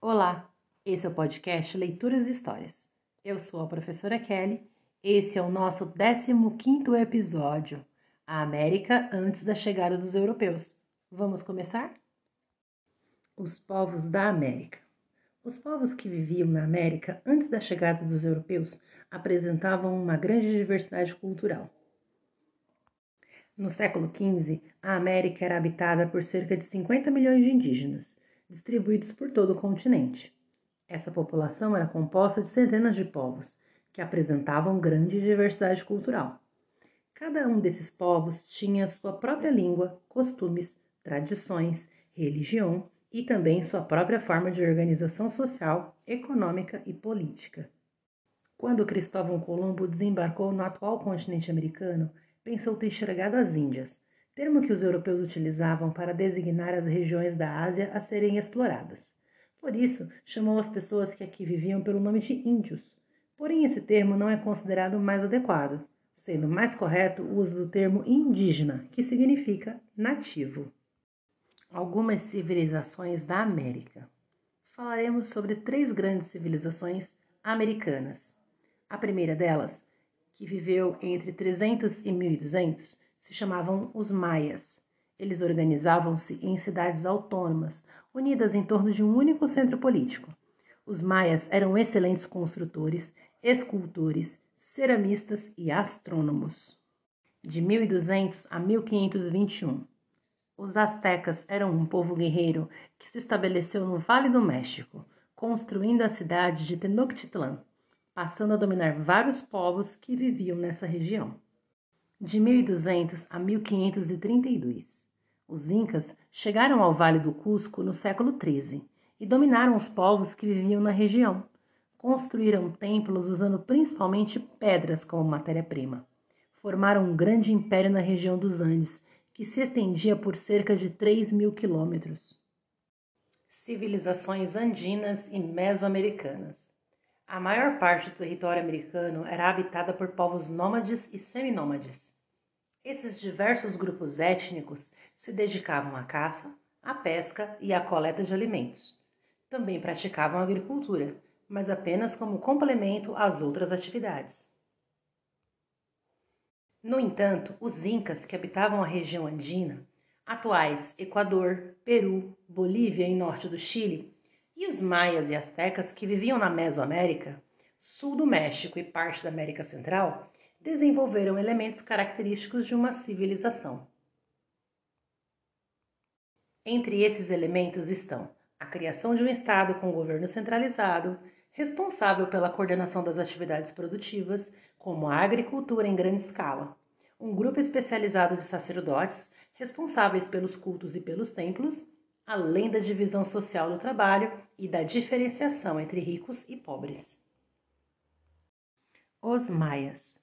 Olá, esse é o podcast Leituras e Histórias. Eu sou a professora Kelly. Esse é o nosso 15º episódio, a América antes da chegada dos europeus. Vamos começar? Os povos da América. Os povos que viviam na América antes da chegada dos europeus apresentavam uma grande diversidade cultural. No século XV, a América era habitada por cerca de 50 milhões de indígenas, distribuídos por todo o continente. Essa população era composta de centenas de povos, que apresentavam grande diversidade cultural. Cada um desses povos tinha sua própria língua, costumes, tradições, religião e também sua própria forma de organização social, econômica e política. Quando Cristóvão Colombo desembarcou no atual continente americano, pensou ter chegado às Índias, termo que os europeus utilizavam para designar as regiões da Ásia a serem exploradas. Por isso, chamou as pessoas que aqui viviam pelo nome de índios. Porém, esse termo não é considerado mais adequado, sendo mais correto o uso do termo indígena, que significa nativo. Algumas civilizações da América. Falaremos sobre três grandes civilizações americanas. A primeira delas que viveu entre 300 e 1200, se chamavam os Maias. Eles organizavam-se em cidades autônomas, unidas em torno de um único centro político. Os Maias eram excelentes construtores, escultores, ceramistas e astrônomos. De 1200 a 1521. Os astecas eram um povo guerreiro que se estabeleceu no Vale do México, construindo a cidade de Tenochtitlan, passando a dominar vários povos que viviam nessa região. De 1200 a 1532, os Incas chegaram ao Vale do Cusco no século XIII e dominaram os povos que viviam na região. Construíram templos usando principalmente pedras como matéria-prima. Formaram um grande império na região dos Andes, que se estendia por cerca de 3 mil quilômetros. Civilizações andinas e mesoamericanas. A maior parte do território americano era habitada por povos nômades e seminômades. Esses diversos grupos étnicos se dedicavam à caça, à pesca e à coleta de alimentos. Também praticavam agricultura, mas apenas como complemento às outras atividades. No entanto, os incas que habitavam a região andina, atuais Equador, Peru, Bolívia e norte do Chile, e os maias e astecas que viviam na Mesoamérica, sul do México e parte da América Central, desenvolveram elementos característicos de uma civilização. Entre esses elementos estão a criação de um Estado com governo centralizado, responsável pela coordenação das atividades produtivas, como a agricultura em grande escala, um grupo especializado de sacerdotes, responsáveis pelos cultos e pelos templos, além da divisão social do trabalho e da diferenciação entre ricos e pobres. Os Maias.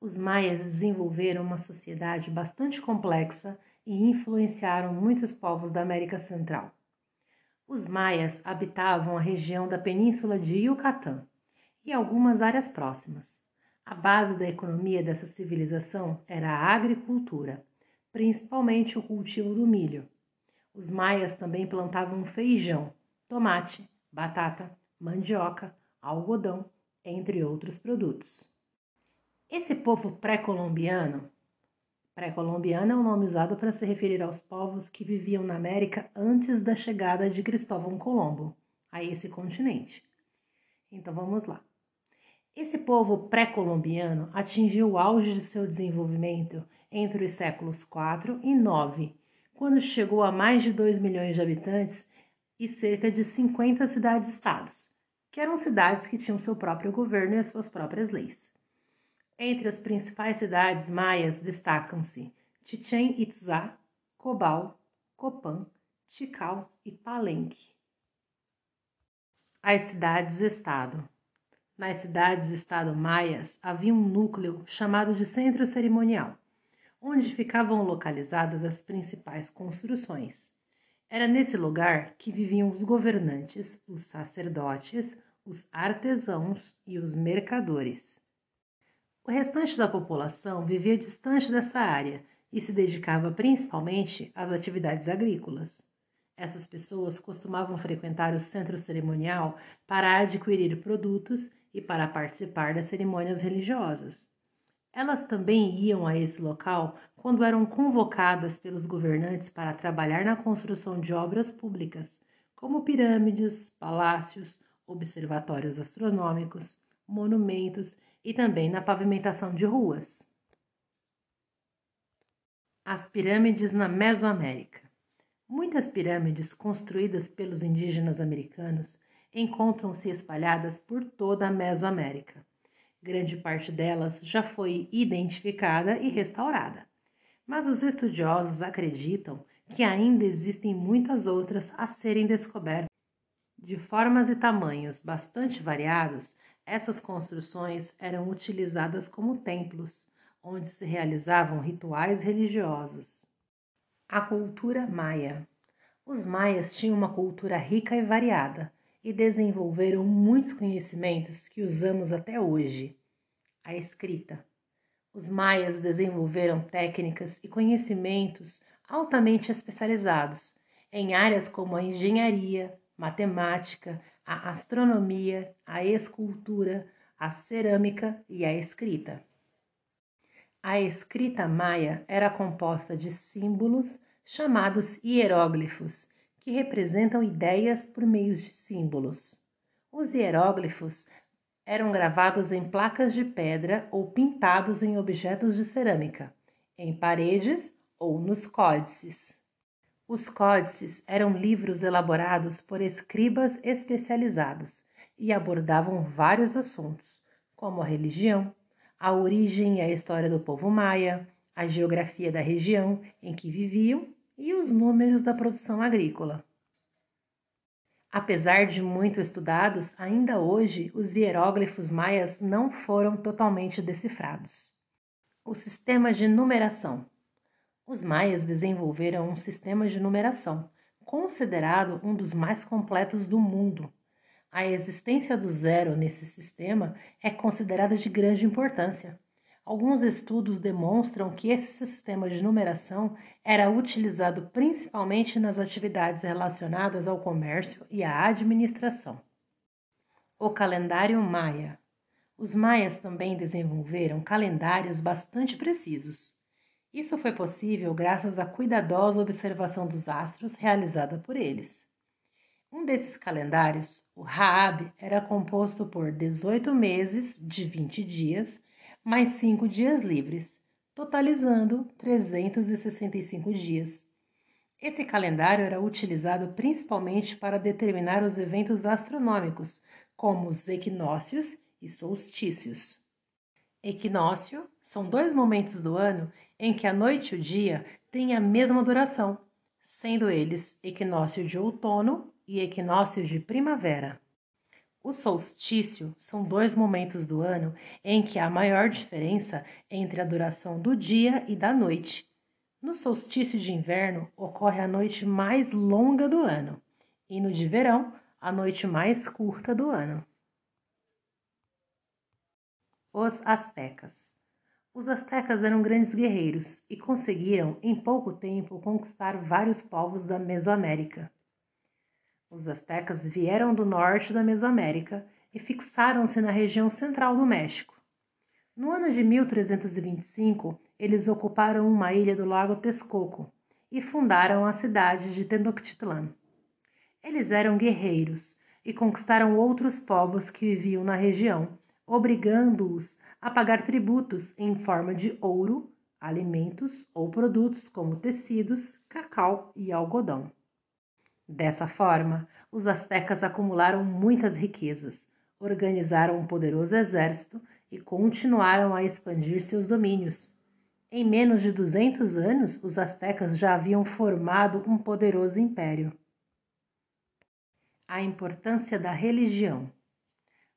Os Maias desenvolveram uma sociedade bastante complexa e influenciaram muitos povos da América Central. Os Maias habitavam a região da península de Yucatán e algumas áreas próximas. A base da economia dessa civilização era a agricultura, principalmente o cultivo do milho, os maias também plantavam feijão, tomate, batata, mandioca, algodão, entre outros produtos. Esse povo pré-colombiano, pré-colombiano é um nome usado para se referir aos povos que viviam na América antes da chegada de Cristóvão Colombo a esse continente. Então vamos lá. Esse povo pré-colombiano atingiu o auge de seu desenvolvimento entre os séculos 4 e 9 quando chegou a mais de 2 milhões de habitantes e cerca de 50 cidades-estados, que eram cidades que tinham seu próprio governo e as suas próprias leis. Entre as principais cidades maias destacam-se Chichen Itzá, Cobal, Copan, Tikal e Palenque. As cidades-estado. Nas cidades-estado maias havia um núcleo chamado de centro cerimonial onde ficavam localizadas as principais construções. Era nesse lugar que viviam os governantes, os sacerdotes, os artesãos e os mercadores. O restante da população vivia distante dessa área e se dedicava principalmente às atividades agrícolas. Essas pessoas costumavam frequentar o centro cerimonial para adquirir produtos e para participar das cerimônias religiosas. Elas também iam a esse local quando eram convocadas pelos governantes para trabalhar na construção de obras públicas, como pirâmides, palácios, observatórios astronômicos, monumentos e também na pavimentação de ruas. As pirâmides na Mesoamérica. Muitas pirâmides construídas pelos indígenas americanos encontram-se espalhadas por toda a Mesoamérica. Grande parte delas já foi identificada e restaurada. Mas os estudiosos acreditam que ainda existem muitas outras a serem descobertas. De formas e tamanhos bastante variados, essas construções eram utilizadas como templos, onde se realizavam rituais religiosos. A cultura maia. Os maias tinham uma cultura rica e variada, e desenvolveram muitos conhecimentos que usamos até hoje. A escrita. Os maias desenvolveram técnicas e conhecimentos altamente especializados em áreas como a engenharia, matemática, a astronomia, a escultura, a cerâmica e a escrita. A escrita maia era composta de símbolos chamados hieróglifos, que representam ideias por meio de símbolos. Os hieróglifos eram gravados em placas de pedra ou pintados em objetos de cerâmica, em paredes ou nos códices. Os códices eram livros elaborados por escribas especializados e abordavam vários assuntos, como a religião, a origem e a história do povo maia, a geografia da região em que viviam e os números da produção agrícola. Apesar de muito estudados, ainda hoje os hieróglifos maias não foram totalmente decifrados. O sistema de numeração. Os maias desenvolveram um sistema de numeração, considerado um dos mais completos do mundo. A existência do zero nesse sistema é considerada de grande importância. Alguns estudos demonstram que esse sistema de numeração era utilizado principalmente nas atividades relacionadas ao comércio e à administração. O calendário maia. Os maias também desenvolveram calendários bastante precisos. Isso foi possível graças à cuidadosa observação dos astros realizada por eles. Um desses calendários, o Raab, era composto por 18 meses de 20 dias mais cinco dias livres, totalizando 365 dias. Esse calendário era utilizado principalmente para determinar os eventos astronômicos, como os equinócios e solstícios. Equinócio são dois momentos do ano em que a noite e o dia têm a mesma duração, sendo eles equinócio de outono e equinócio de primavera. O solstício são dois momentos do ano em que há maior diferença entre a duração do dia e da noite. No solstício de inverno ocorre a noite mais longa do ano, e no de verão, a noite mais curta do ano. Os Aztecas. Os Aztecas eram grandes guerreiros e conseguiram, em pouco tempo, conquistar vários povos da Mesoamérica. Os astecas vieram do norte da Mesoamérica e fixaram-se na região central do México. No ano de 1325, eles ocuparam uma ilha do lago Texcoco e fundaram a cidade de Tenochtitlan. Eles eram guerreiros e conquistaram outros povos que viviam na região, obrigando-os a pagar tributos em forma de ouro, alimentos ou produtos como tecidos, cacau e algodão. Dessa forma, os astecas acumularam muitas riquezas, organizaram um poderoso exército e continuaram a expandir seus domínios. Em menos de 200 anos, os astecas já haviam formado um poderoso império. A importância da religião.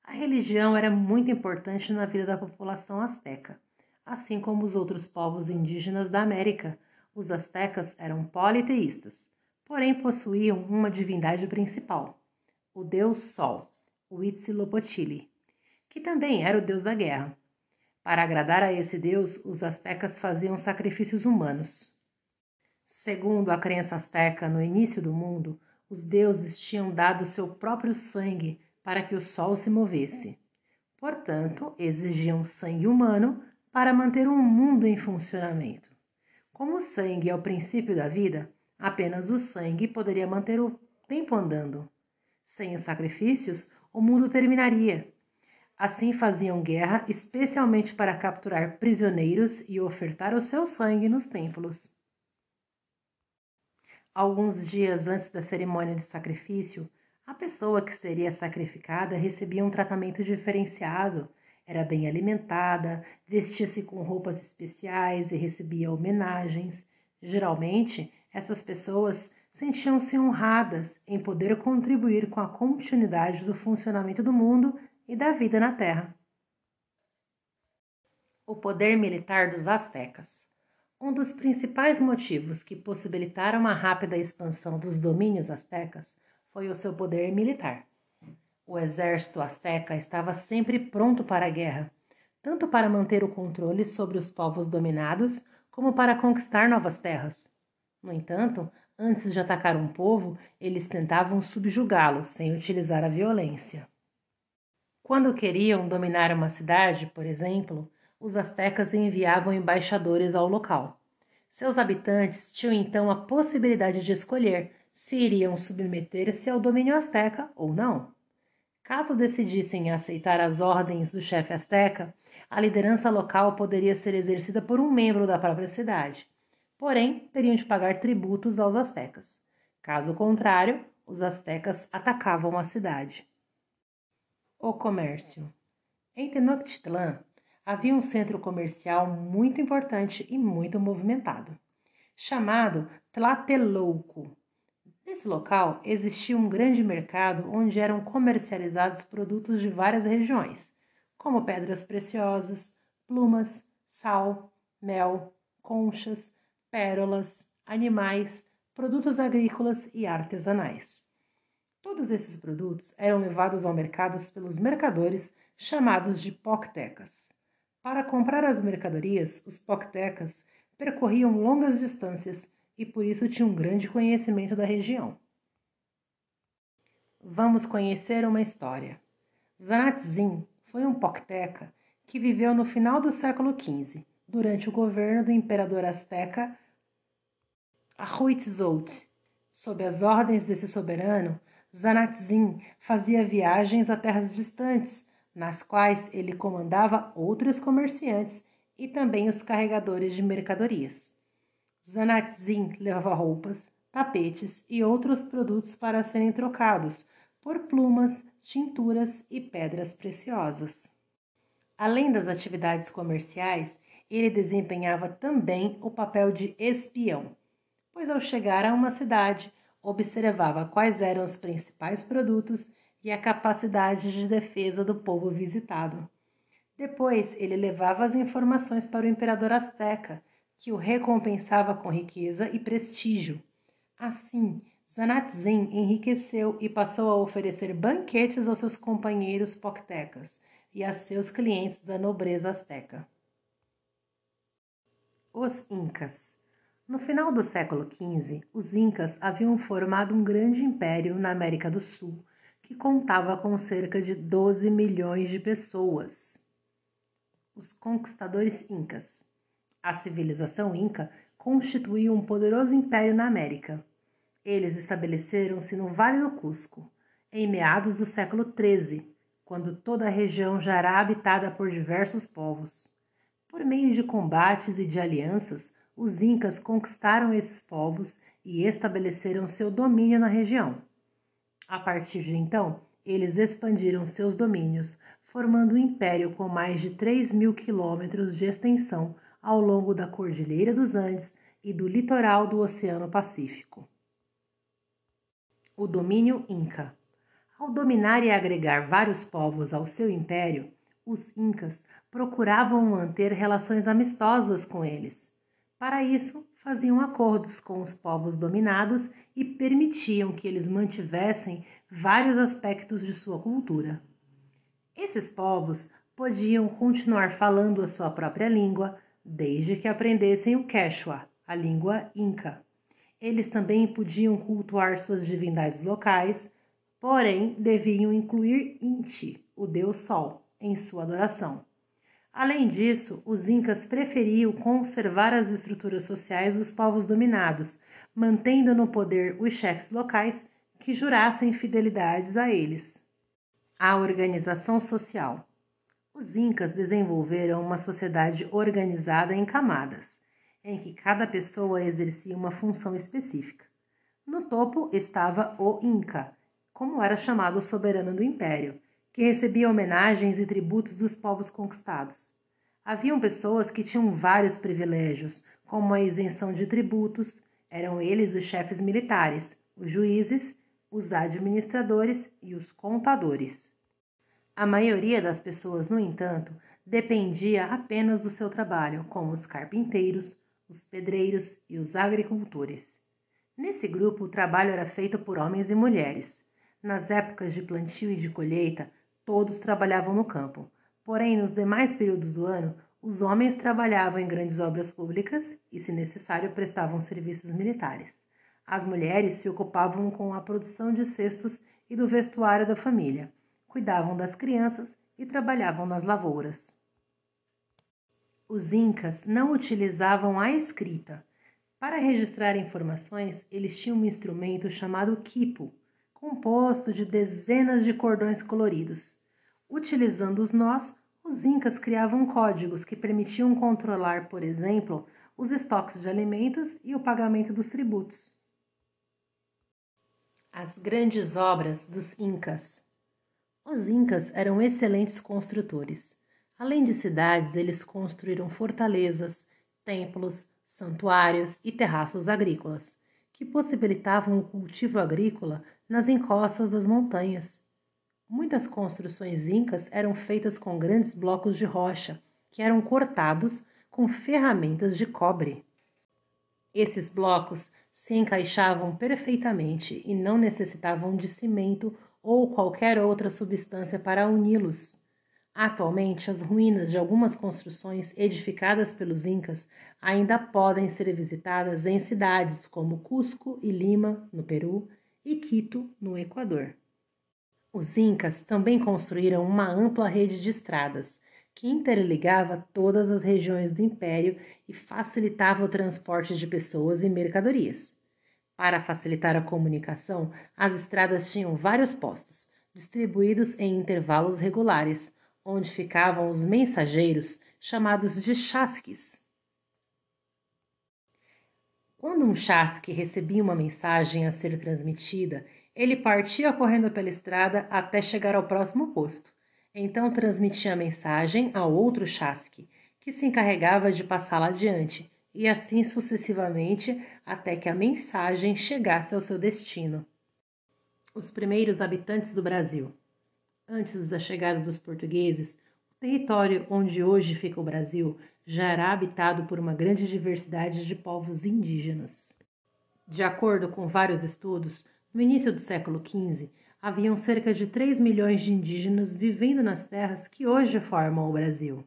A religião era muito importante na vida da população asteca, assim como os outros povos indígenas da América. Os astecas eram politeístas porém possuíam uma divindade principal, o deus Sol, Huitzilopochtli, que também era o deus da guerra. Para agradar a esse deus, os astecas faziam sacrifícios humanos. Segundo a crença asteca, no início do mundo, os deuses tinham dado seu próprio sangue para que o sol se movesse. Portanto, exigiam sangue humano para manter um mundo em funcionamento. Como o sangue é o princípio da vida, apenas o sangue poderia manter o tempo andando. Sem os sacrifícios, o mundo terminaria. Assim faziam guerra especialmente para capturar prisioneiros e ofertar o seu sangue nos templos. Alguns dias antes da cerimônia de sacrifício, a pessoa que seria sacrificada recebia um tratamento diferenciado, era bem alimentada, vestia-se com roupas especiais e recebia homenagens. Geralmente, essas pessoas sentiam-se honradas em poder contribuir com a continuidade do funcionamento do mundo e da vida na Terra. O poder militar dos Aztecas. Um dos principais motivos que possibilitaram a rápida expansão dos domínios astecas foi o seu poder militar. O exército asteca estava sempre pronto para a guerra, tanto para manter o controle sobre os povos dominados, como para conquistar novas terras. No entanto, antes de atacar um povo, eles tentavam subjugá-lo sem utilizar a violência. Quando queriam dominar uma cidade, por exemplo, os astecas enviavam embaixadores ao local. Seus habitantes tinham então a possibilidade de escolher se iriam submeter-se ao domínio asteca ou não. Caso decidissem aceitar as ordens do chefe asteca, a liderança local poderia ser exercida por um membro da própria cidade. Porém, teriam de pagar tributos aos astecas. Caso contrário, os astecas atacavam a cidade. O comércio. Em Tenochtitlan, havia um centro comercial muito importante e muito movimentado, chamado Tlatelolco. Nesse local existia um grande mercado onde eram comercializados produtos de várias regiões, como pedras preciosas, plumas, sal, mel, conchas, pérolas, animais, produtos agrícolas e artesanais. Todos esses produtos eram levados ao mercado pelos mercadores chamados de poctecas. Para comprar as mercadorias, os poctecas percorriam longas distâncias e por isso tinham um grande conhecimento da região. Vamos conhecer uma história. Zanatzin foi um pocteca que viveu no final do século XV, durante o governo do imperador azteca Ahuitzotl. Sob as ordens desse soberano, Zanatzin fazia viagens a terras distantes nas quais ele comandava outros comerciantes e também os carregadores de mercadorias. Zanatzin levava roupas, tapetes e outros produtos para serem trocados por plumas, tinturas e pedras preciosas. Além das atividades comerciais, ele desempenhava também o papel de espião, pois ao chegar a uma cidade, observava quais eram os principais produtos e a capacidade de defesa do povo visitado. Depois, ele levava as informações para o imperador Azteca, que o recompensava com riqueza e prestígio. Assim, Zanatzin enriqueceu e passou a oferecer banquetes aos seus companheiros poctecas e a seus clientes da nobreza azteca. Os Incas No final do século XV, os Incas haviam formado um grande império na América do Sul que contava com cerca de 12 milhões de pessoas. Os conquistadores incas. A civilização inca constituiu um poderoso império na América. Eles estabeleceram-se no Vale do Cusco, em meados do século XIII, quando toda a região já era habitada por diversos povos. Por meio de combates e de alianças, os incas conquistaram esses povos e estabeleceram seu domínio na região. A partir de então, eles expandiram seus domínios, formando um império com mais de 3 mil quilômetros de extensão ao longo da Cordilheira dos Andes e do litoral do Oceano Pacífico. O domínio Inca. Ao dominar e agregar vários povos ao seu império, os Incas procuravam manter relações amistosas com eles. Para isso, faziam acordos com os povos dominados e permitiam que eles mantivessem vários aspectos de sua cultura. Esses povos podiam continuar falando a sua própria língua desde que aprendessem o Quechua, a língua inca. Eles também podiam cultuar suas divindades locais, porém deviam incluir Inti, o deus Sol, em sua adoração. Além disso, os incas preferiam conservar as estruturas sociais dos povos dominados, mantendo no poder os chefes locais que jurassem fidelidades a eles. A organização social. Os incas desenvolveram uma sociedade organizada em camadas, em que cada pessoa exercia uma função específica. No topo estava o Inca, como era chamado o soberano do império, que recebia homenagens e tributos dos povos conquistados. Haviam pessoas que tinham vários privilégios, como a isenção de tributos, eram eles os chefes militares, os juízes, os administradores e os contadores. A maioria das pessoas, no entanto, dependia apenas do seu trabalho, como os carpinteiros, os pedreiros e os agricultores. Nesse grupo, o trabalho era feito por homens e mulheres. Nas épocas de plantio e de colheita, Todos trabalhavam no campo. Porém, nos demais períodos do ano, os homens trabalhavam em grandes obras públicas e, se necessário, prestavam serviços militares. As mulheres se ocupavam com a produção de cestos e do vestuário da família, cuidavam das crianças e trabalhavam nas lavouras. Os incas não utilizavam a escrita. Para registrar informações, eles tinham um instrumento chamado quipo, composto de dezenas de cordões coloridos. Utilizando os nós, os incas criavam códigos que permitiam controlar, por exemplo, os estoques de alimentos e o pagamento dos tributos. As grandes obras dos incas. Os incas eram excelentes construtores. Além de cidades, eles construíram fortalezas, templos, santuários e terraços agrícolas, que possibilitavam o cultivo agrícola nas encostas das montanhas. Muitas construções incas eram feitas com grandes blocos de rocha, que eram cortados com ferramentas de cobre. Esses blocos se encaixavam perfeitamente e não necessitavam de cimento ou qualquer outra substância para uni-los. Atualmente, as ruínas de algumas construções edificadas pelos Incas ainda podem ser visitadas em cidades como Cusco e Lima, no Peru, e Quito, no Equador. Os Incas também construíram uma ampla rede de estradas que interligava todas as regiões do império e facilitava o transporte de pessoas e mercadorias. Para facilitar a comunicação, as estradas tinham vários postos, distribuídos em intervalos regulares, onde ficavam os mensageiros, chamados de chasques. Quando um chasque recebia uma mensagem a ser transmitida, ele partia correndo pela estrada até chegar ao próximo posto. Então transmitia a mensagem a outro chasque, que se encarregava de passá-la adiante, e assim sucessivamente até que a mensagem chegasse ao seu destino. Os primeiros habitantes do Brasil. Antes da chegada dos portugueses, o território onde hoje fica o Brasil já era habitado por uma grande diversidade de povos indígenas. De acordo com vários estudos, no início do século XV, haviam cerca de 3 milhões de indígenas vivendo nas terras que hoje formam o Brasil.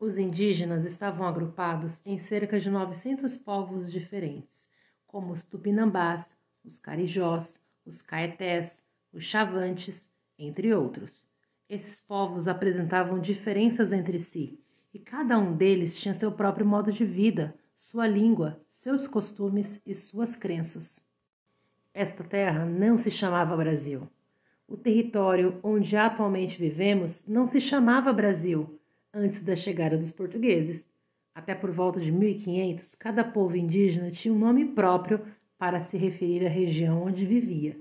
Os indígenas estavam agrupados em cerca de 900 povos diferentes, como os tupinambás, os carijós, os caetés, os chavantes, entre outros. Esses povos apresentavam diferenças entre si, e cada um deles tinha seu próprio modo de vida, sua língua, seus costumes e suas crenças. Esta terra não se chamava Brasil. O território onde atualmente vivemos não se chamava Brasil antes da chegada dos portugueses. Até por volta de 1500, cada povo indígena tinha um nome próprio para se referir à região onde vivia.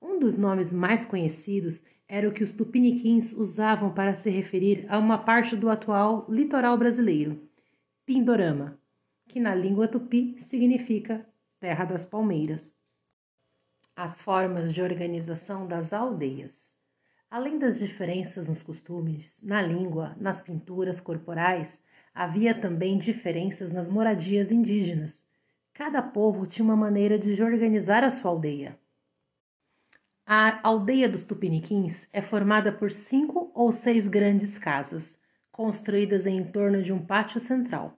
Um dos nomes mais conhecidos era o que os tupiniquins usavam para se referir a uma parte do atual litoral brasileiro, Pindorama, que na língua tupi significa terra das palmeiras. As formas de organização das aldeias. Além das diferenças nos costumes, na língua, nas pinturas corporais, havia também diferenças nas moradias indígenas. Cada povo tinha uma maneira de organizar a sua aldeia. A aldeia dos Tupiniquins é formada por cinco ou seis grandes casas, construídas em torno de um pátio central.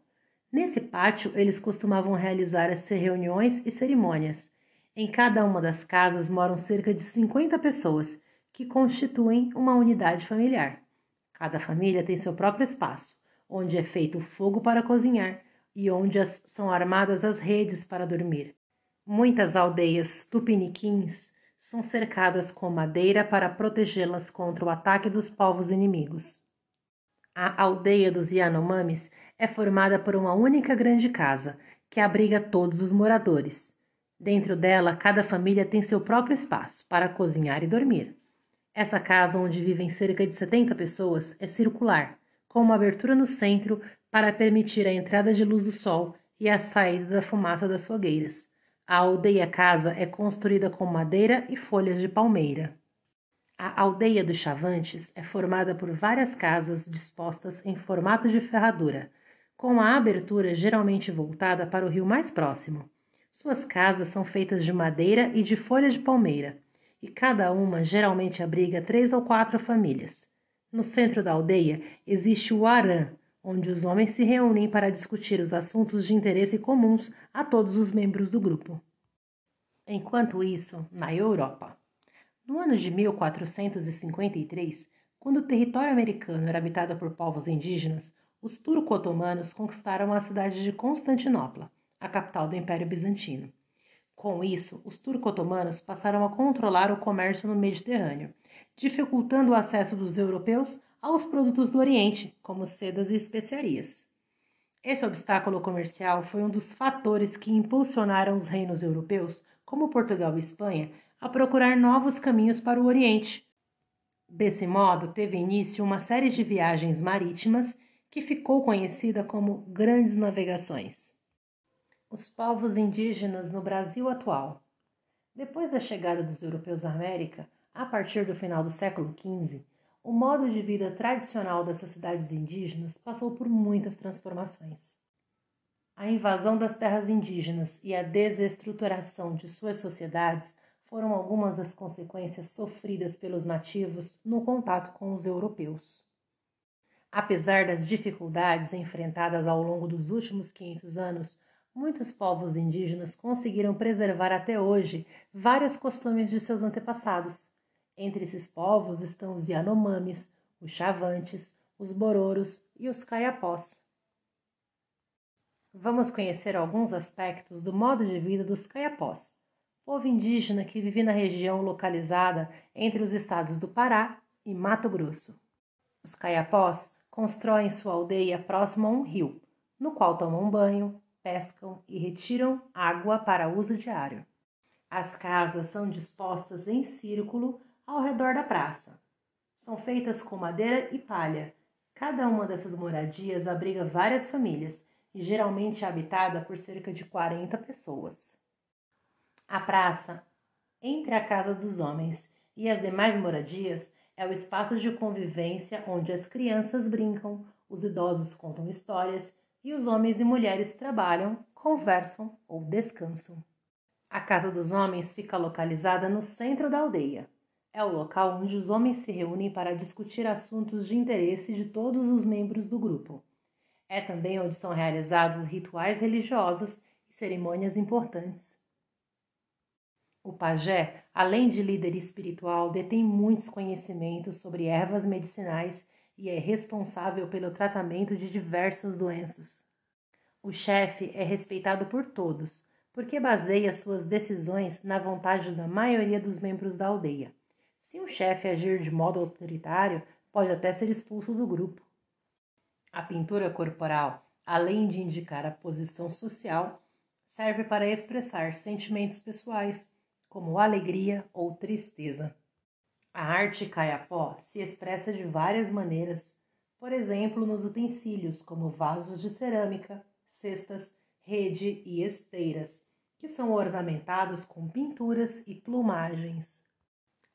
Nesse pátio, eles costumavam realizar as reuniões e cerimônias. Em cada uma das casas moram cerca de 50 pessoas, que constituem uma unidade familiar. Cada família tem seu próprio espaço, onde é feito o fogo para cozinhar e onde as, são armadas as redes para dormir. Muitas aldeias tupiniquins são cercadas com madeira para protegê-las contra o ataque dos povos inimigos. A aldeia dos Yanomamis é formada por uma única grande casa, que abriga todos os moradores. Dentro dela, cada família tem seu próprio espaço para cozinhar e dormir. Essa casa, onde vivem cerca de 70 pessoas, é circular, com uma abertura no centro para permitir a entrada de luz do sol e a saída da fumaça das fogueiras. A aldeia casa é construída com madeira e folhas de palmeira. A aldeia dos Chavantes é formada por várias casas dispostas em formato de ferradura, com a abertura geralmente voltada para o rio mais próximo. Suas casas são feitas de madeira e de folhas de palmeira e cada uma geralmente abriga três ou quatro famílias. No centro da aldeia existe o Arã, onde os homens se reúnem para discutir os assuntos de interesse comuns a todos os membros do grupo. Enquanto isso, na Europa. No ano de 1453, quando o território americano era habitado por povos indígenas, os turco-otomanos conquistaram a cidade de Constantinopla, a capital do Império Bizantino. Com isso, os turco-otomanos passaram a controlar o comércio no Mediterrâneo, dificultando o acesso dos europeus aos produtos do Oriente, como sedas e especiarias. Esse obstáculo comercial foi um dos fatores que impulsionaram os reinos europeus, como Portugal e Espanha, a procurar novos caminhos para o Oriente. Desse modo, teve início uma série de viagens marítimas que ficou conhecida como Grandes Navegações. Os povos indígenas no Brasil atual. Depois da chegada dos europeus à América, a partir do final do século XV, o modo de vida tradicional das sociedades indígenas passou por muitas transformações. A invasão das terras indígenas e a desestruturação de suas sociedades foram algumas das consequências sofridas pelos nativos no contato com os europeus. Apesar das dificuldades enfrentadas ao longo dos últimos 500 anos, muitos povos indígenas conseguiram preservar até hoje vários costumes de seus antepassados. Entre esses povos estão os Yanomamis, os Chavantes, os Bororos e os Caiapós. Vamos conhecer alguns aspectos do modo de vida dos Caiapós, povo indígena que vive na região localizada entre os estados do Pará e Mato Grosso. Os Caiapós constroem sua aldeia próximo a um rio, no qual tomam banho, pescam e retiram água para uso diário. As casas são dispostas em círculo ao redor da praça. São feitas com madeira e palha. Cada uma dessas moradias abriga várias famílias e geralmente é habitada por cerca de 40 pessoas. A praça, entre a casa dos homens e as demais moradias, é o espaço de convivência onde as crianças brincam, os idosos contam histórias e os homens e mulheres trabalham, conversam ou descansam. A casa dos homens fica localizada no centro da aldeia. É o local onde os homens se reúnem para discutir assuntos de interesse de todos os membros do grupo. É também onde são realizados rituais religiosos e cerimônias importantes. O pajé, além de líder espiritual, detém muitos conhecimentos sobre ervas medicinais e é responsável pelo tratamento de diversas doenças. O chefe é respeitado por todos, porque baseia suas decisões na vontade da maioria dos membros da aldeia. Se um chefe agir de modo autoritário, pode até ser expulso do grupo. A pintura corporal, além de indicar a posição social, serve para expressar sentimentos pessoais, como alegria ou tristeza. A arte caiapó se expressa de várias maneiras, por exemplo, nos utensílios como vasos de cerâmica, cestas, rede e esteiras, que são ornamentados com pinturas e plumagens.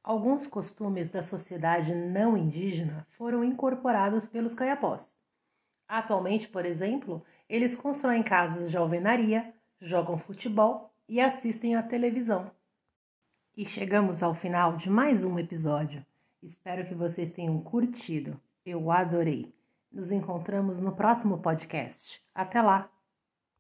Alguns costumes da sociedade não indígena foram incorporados pelos caiapós. Atualmente, por exemplo, eles constroem casas de alvenaria, jogam futebol e assistem à televisão. E chegamos ao final de mais um episódio. Espero que vocês tenham curtido. Eu adorei. Nos encontramos no próximo podcast. Até lá!